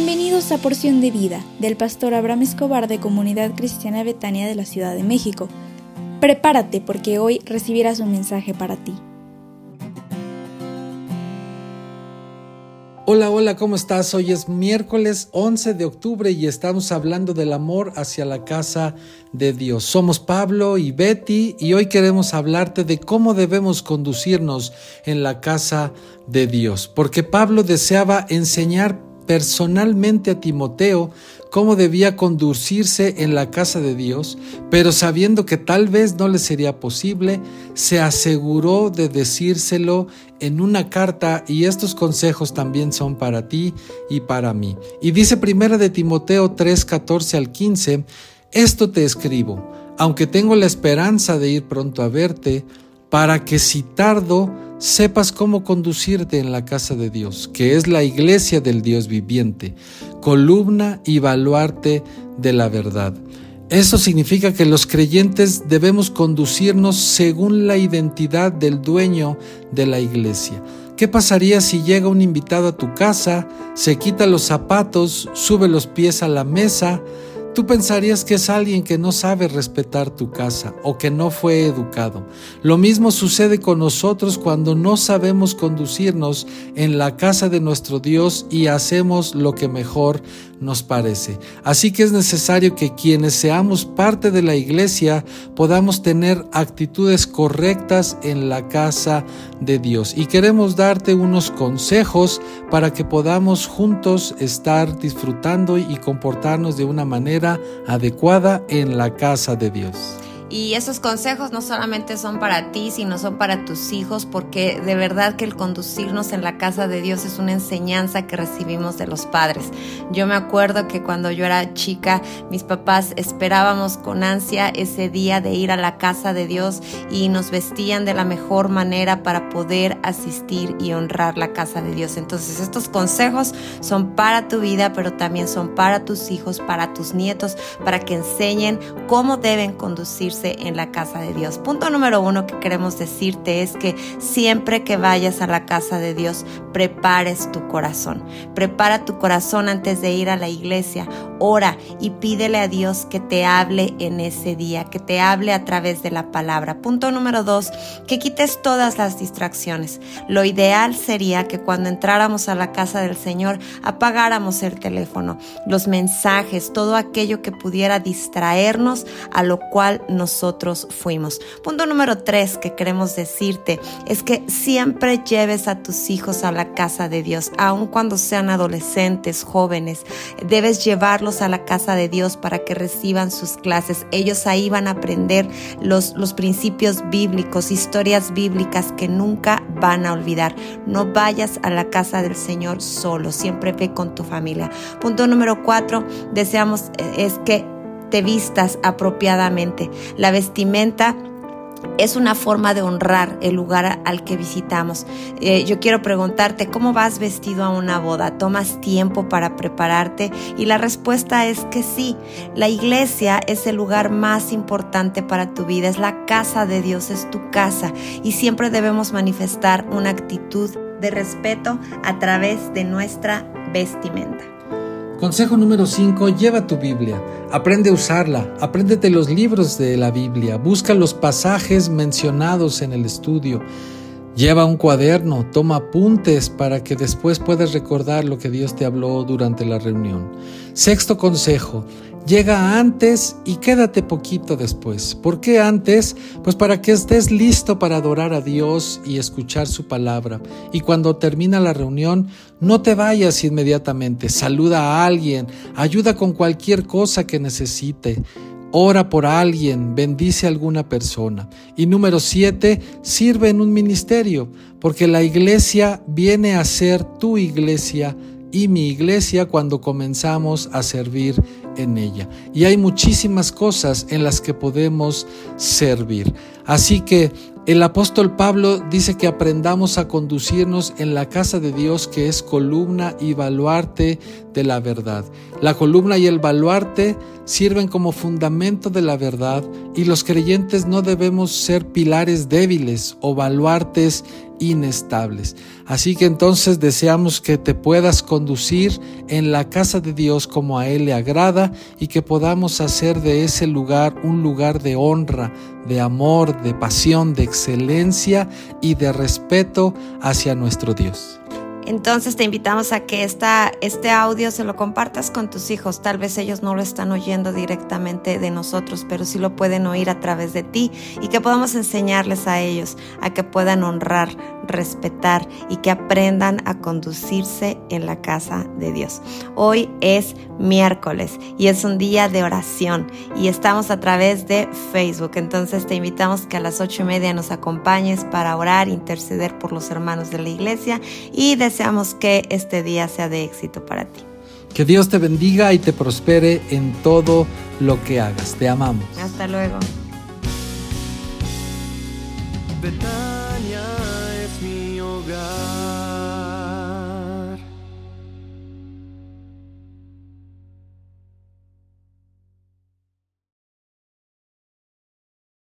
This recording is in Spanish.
Bienvenidos a Porción de Vida del pastor Abraham Escobar de Comunidad Cristiana Betania de la Ciudad de México. Prepárate porque hoy recibirás un mensaje para ti. Hola, hola, ¿cómo estás? Hoy es miércoles 11 de octubre y estamos hablando del amor hacia la casa de Dios. Somos Pablo y Betty y hoy queremos hablarte de cómo debemos conducirnos en la casa de Dios, porque Pablo deseaba enseñar personalmente a Timoteo cómo debía conducirse en la casa de Dios, pero sabiendo que tal vez no le sería posible, se aseguró de decírselo en una carta y estos consejos también son para ti y para mí. Y dice primera de Timoteo 3, 14 al 15, esto te escribo, aunque tengo la esperanza de ir pronto a verte, para que si tardo, sepas cómo conducirte en la casa de Dios, que es la iglesia del Dios viviente, columna y baluarte de la verdad. Eso significa que los creyentes debemos conducirnos según la identidad del dueño de la iglesia. ¿Qué pasaría si llega un invitado a tu casa, se quita los zapatos, sube los pies a la mesa, Tú pensarías que es alguien que no sabe respetar tu casa o que no fue educado. Lo mismo sucede con nosotros cuando no sabemos conducirnos en la casa de nuestro Dios y hacemos lo que mejor nos parece. Así que es necesario que quienes seamos parte de la iglesia podamos tener actitudes correctas en la casa de Dios. Y queremos darte unos consejos para que podamos juntos estar disfrutando y comportarnos de una manera adecuada en la casa de Dios. Y esos consejos no solamente son para ti, sino son para tus hijos, porque de verdad que el conducirnos en la casa de Dios es una enseñanza que recibimos de los padres. Yo me acuerdo que cuando yo era chica, mis papás esperábamos con ansia ese día de ir a la casa de Dios y nos vestían de la mejor manera para poder asistir y honrar la casa de Dios. Entonces estos consejos son para tu vida, pero también son para tus hijos, para tus nietos, para que enseñen cómo deben conducirse en la casa de Dios. Punto número uno que queremos decirte es que siempre que vayas a la casa de Dios, prepares tu corazón. Prepara tu corazón antes de ir a la iglesia. Ora y pídele a Dios que te hable en ese día, que te hable a través de la palabra. Punto número dos, que quites todas las distracciones. Lo ideal sería que cuando entráramos a la casa del Señor apagáramos el teléfono, los mensajes, todo aquello que pudiera distraernos a lo cual nos nosotros fuimos. Punto número tres que queremos decirte es que siempre lleves a tus hijos a la casa de Dios, aun cuando sean adolescentes, jóvenes. Debes llevarlos a la casa de Dios para que reciban sus clases. Ellos ahí van a aprender los, los principios bíblicos, historias bíblicas que nunca van a olvidar. No vayas a la casa del Señor solo, siempre ve con tu familia. Punto número cuatro, deseamos eh, es que te vistas apropiadamente. La vestimenta es una forma de honrar el lugar al que visitamos. Eh, yo quiero preguntarte, ¿cómo vas vestido a una boda? ¿Tomas tiempo para prepararte? Y la respuesta es que sí. La iglesia es el lugar más importante para tu vida, es la casa de Dios, es tu casa. Y siempre debemos manifestar una actitud de respeto a través de nuestra vestimenta. Consejo número 5. Lleva tu Biblia. Aprende a usarla. Apréndete los libros de la Biblia. Busca los pasajes mencionados en el estudio. Lleva un cuaderno, toma apuntes para que después puedas recordar lo que Dios te habló durante la reunión. Sexto consejo, llega antes y quédate poquito después. ¿Por qué antes? Pues para que estés listo para adorar a Dios y escuchar su palabra. Y cuando termina la reunión, no te vayas inmediatamente, saluda a alguien, ayuda con cualquier cosa que necesite. Ora por alguien, bendice a alguna persona. Y número siete, sirve en un ministerio, porque la iglesia viene a ser tu iglesia y mi iglesia cuando comenzamos a servir en ella. Y hay muchísimas cosas en las que podemos servir. Así que el apóstol Pablo dice que aprendamos a conducirnos en la casa de Dios que es columna y baluarte de la verdad. La columna y el baluarte sirven como fundamento de la verdad y los creyentes no debemos ser pilares débiles o baluartes inestables. Así que entonces deseamos que te puedas conducir en la casa de Dios como a Él le agrada y que podamos hacer de ese lugar un lugar de honra, de amor, de pasión, de excelencia y de respeto hacia nuestro Dios. Entonces te invitamos a que esta, este audio se lo compartas con tus hijos. Tal vez ellos no lo están oyendo directamente de nosotros, pero sí lo pueden oír a través de ti y que podamos enseñarles a ellos a que puedan honrar, respetar y que aprendan a conducirse en la casa de Dios. Hoy es miércoles y es un día de oración y estamos a través de Facebook. Entonces te invitamos que a las ocho y media nos acompañes para orar, interceder por los hermanos de la iglesia y deseamos que este día sea de éxito para ti. Que Dios te bendiga y te prospere en todo lo que hagas. Te amamos. Hasta luego.